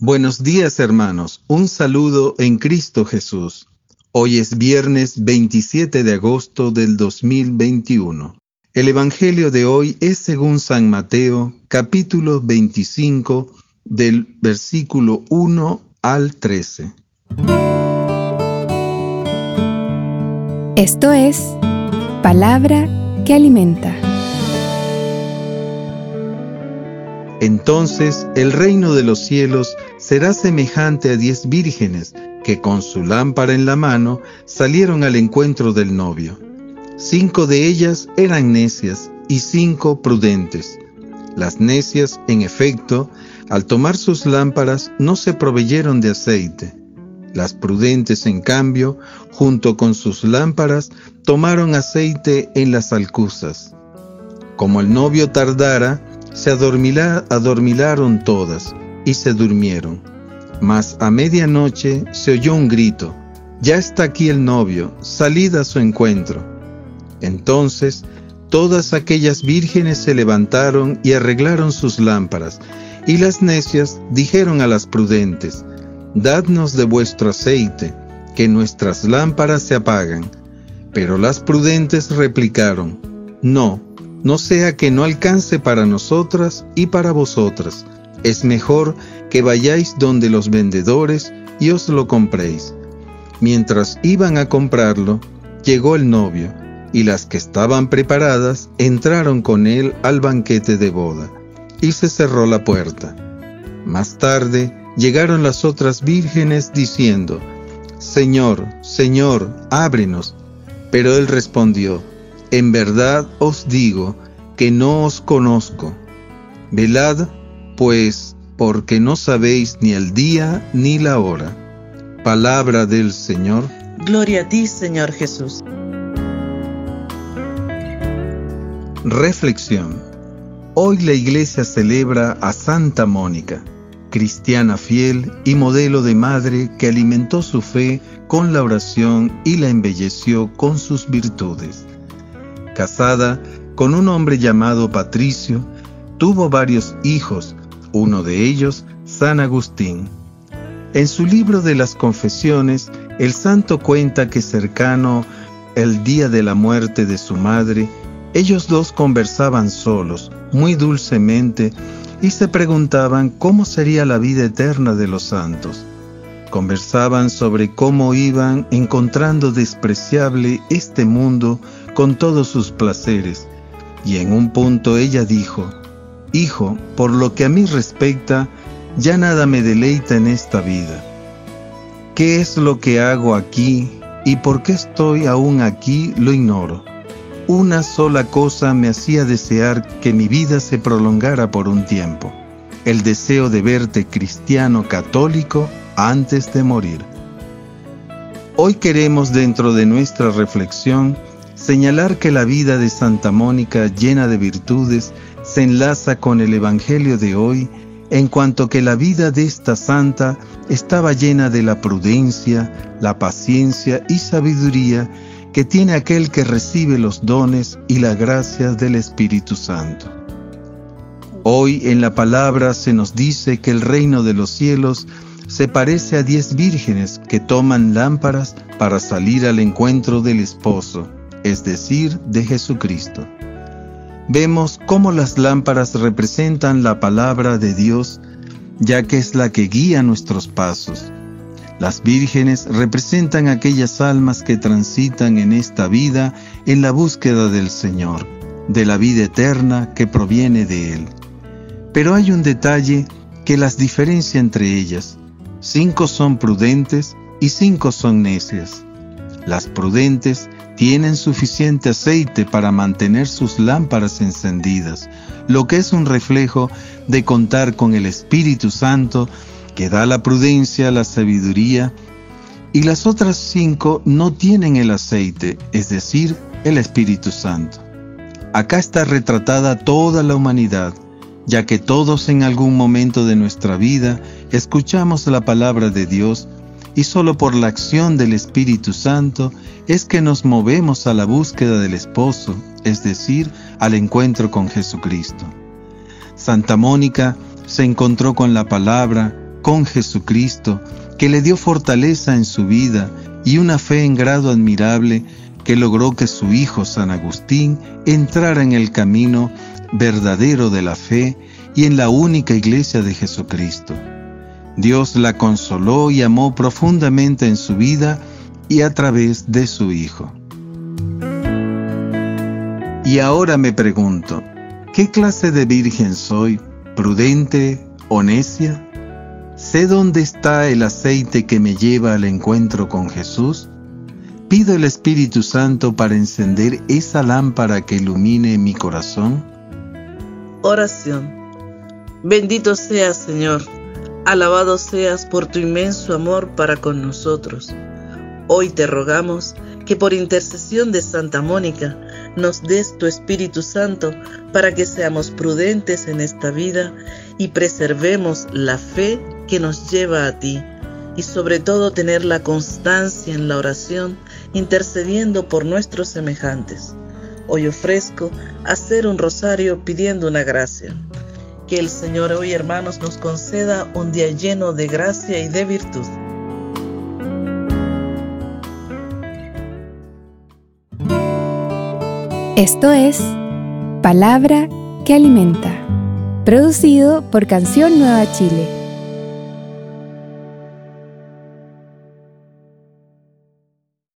Buenos días hermanos, un saludo en Cristo Jesús. Hoy es viernes 27 de agosto del 2021. El Evangelio de hoy es según San Mateo, capítulo 25, del versículo 1 al 13. Esto es palabra que alimenta. Entonces el reino de los cielos será semejante a diez vírgenes que con su lámpara en la mano salieron al encuentro del novio. Cinco de ellas eran necias y cinco prudentes. Las necias, en efecto, al tomar sus lámparas no se proveyeron de aceite. Las prudentes, en cambio, junto con sus lámparas, tomaron aceite en las alcuzas. Como el novio tardara, se adormilaron todas y se durmieron. Mas a medianoche se oyó un grito, Ya está aquí el novio, salid a su encuentro. Entonces todas aquellas vírgenes se levantaron y arreglaron sus lámparas, y las necias dijeron a las prudentes, Dadnos de vuestro aceite, que nuestras lámparas se apagan. Pero las prudentes replicaron, No, no sea que no alcance para nosotras y para vosotras. Es mejor que vayáis donde los vendedores y os lo compréis. Mientras iban a comprarlo, llegó el novio, y las que estaban preparadas entraron con él al banquete de boda, y se cerró la puerta. Más tarde llegaron las otras vírgenes diciendo, Señor, Señor, ábrenos. Pero él respondió, en verdad os digo que no os conozco. Velad, pues, porque no sabéis ni el día ni la hora. Palabra del Señor. Gloria a ti, Señor Jesús. Reflexión. Hoy la iglesia celebra a Santa Mónica, cristiana fiel y modelo de madre que alimentó su fe con la oración y la embelleció con sus virtudes casada con un hombre llamado Patricio, tuvo varios hijos, uno de ellos San Agustín. En su libro de las confesiones, el santo cuenta que cercano el día de la muerte de su madre, ellos dos conversaban solos, muy dulcemente, y se preguntaban cómo sería la vida eterna de los santos. Conversaban sobre cómo iban encontrando despreciable este mundo con todos sus placeres, y en un punto ella dijo, Hijo, por lo que a mí respecta, ya nada me deleita en esta vida. ¿Qué es lo que hago aquí y por qué estoy aún aquí lo ignoro? Una sola cosa me hacía desear que mi vida se prolongara por un tiempo, el deseo de verte cristiano católico antes de morir. Hoy queremos dentro de nuestra reflexión señalar que la vida de Santa Mónica llena de virtudes se enlaza con el Evangelio de hoy en cuanto que la vida de esta santa estaba llena de la prudencia, la paciencia y sabiduría que tiene aquel que recibe los dones y las gracias del Espíritu Santo. Hoy en la palabra se nos dice que el reino de los cielos se parece a diez vírgenes que toman lámparas para salir al encuentro del esposo, es decir, de Jesucristo. Vemos cómo las lámparas representan la palabra de Dios, ya que es la que guía nuestros pasos. Las vírgenes representan aquellas almas que transitan en esta vida en la búsqueda del Señor, de la vida eterna que proviene de Él. Pero hay un detalle que las diferencia entre ellas cinco son prudentes y cinco son necias. Las prudentes tienen suficiente aceite para mantener sus lámparas encendidas, lo que es un reflejo de contar con el Espíritu Santo que da la prudencia, la sabiduría, y las otras cinco no tienen el aceite, es decir, el Espíritu Santo. Acá está retratada toda la humanidad, ya que todos en algún momento de nuestra vida escuchamos la palabra de Dios y solo por la acción del Espíritu Santo es que nos movemos a la búsqueda del esposo, es decir, al encuentro con Jesucristo. Santa Mónica se encontró con la palabra, con Jesucristo, que le dio fortaleza en su vida y una fe en grado admirable que logró que su hijo San Agustín entrara en el camino verdadero de la fe y en la única iglesia de Jesucristo. Dios la consoló y amó profundamente en su vida y a través de su Hijo. Y ahora me pregunto, ¿qué clase de virgen soy? ¿Prudente o? ¿Sé dónde está el aceite que me lleva al encuentro con Jesús? Pido el Espíritu Santo para encender esa lámpara que ilumine mi corazón. Oración. Bendito seas, Señor. Alabado seas por tu inmenso amor para con nosotros. Hoy te rogamos que por intercesión de Santa Mónica nos des tu Espíritu Santo para que seamos prudentes en esta vida y preservemos la fe que nos lleva a ti y sobre todo tener la constancia en la oración intercediendo por nuestros semejantes. Hoy ofrezco hacer un rosario pidiendo una gracia. Que el Señor hoy, hermanos, nos conceda un día lleno de gracia y de virtud. Esto es Palabra que Alimenta, producido por Canción Nueva Chile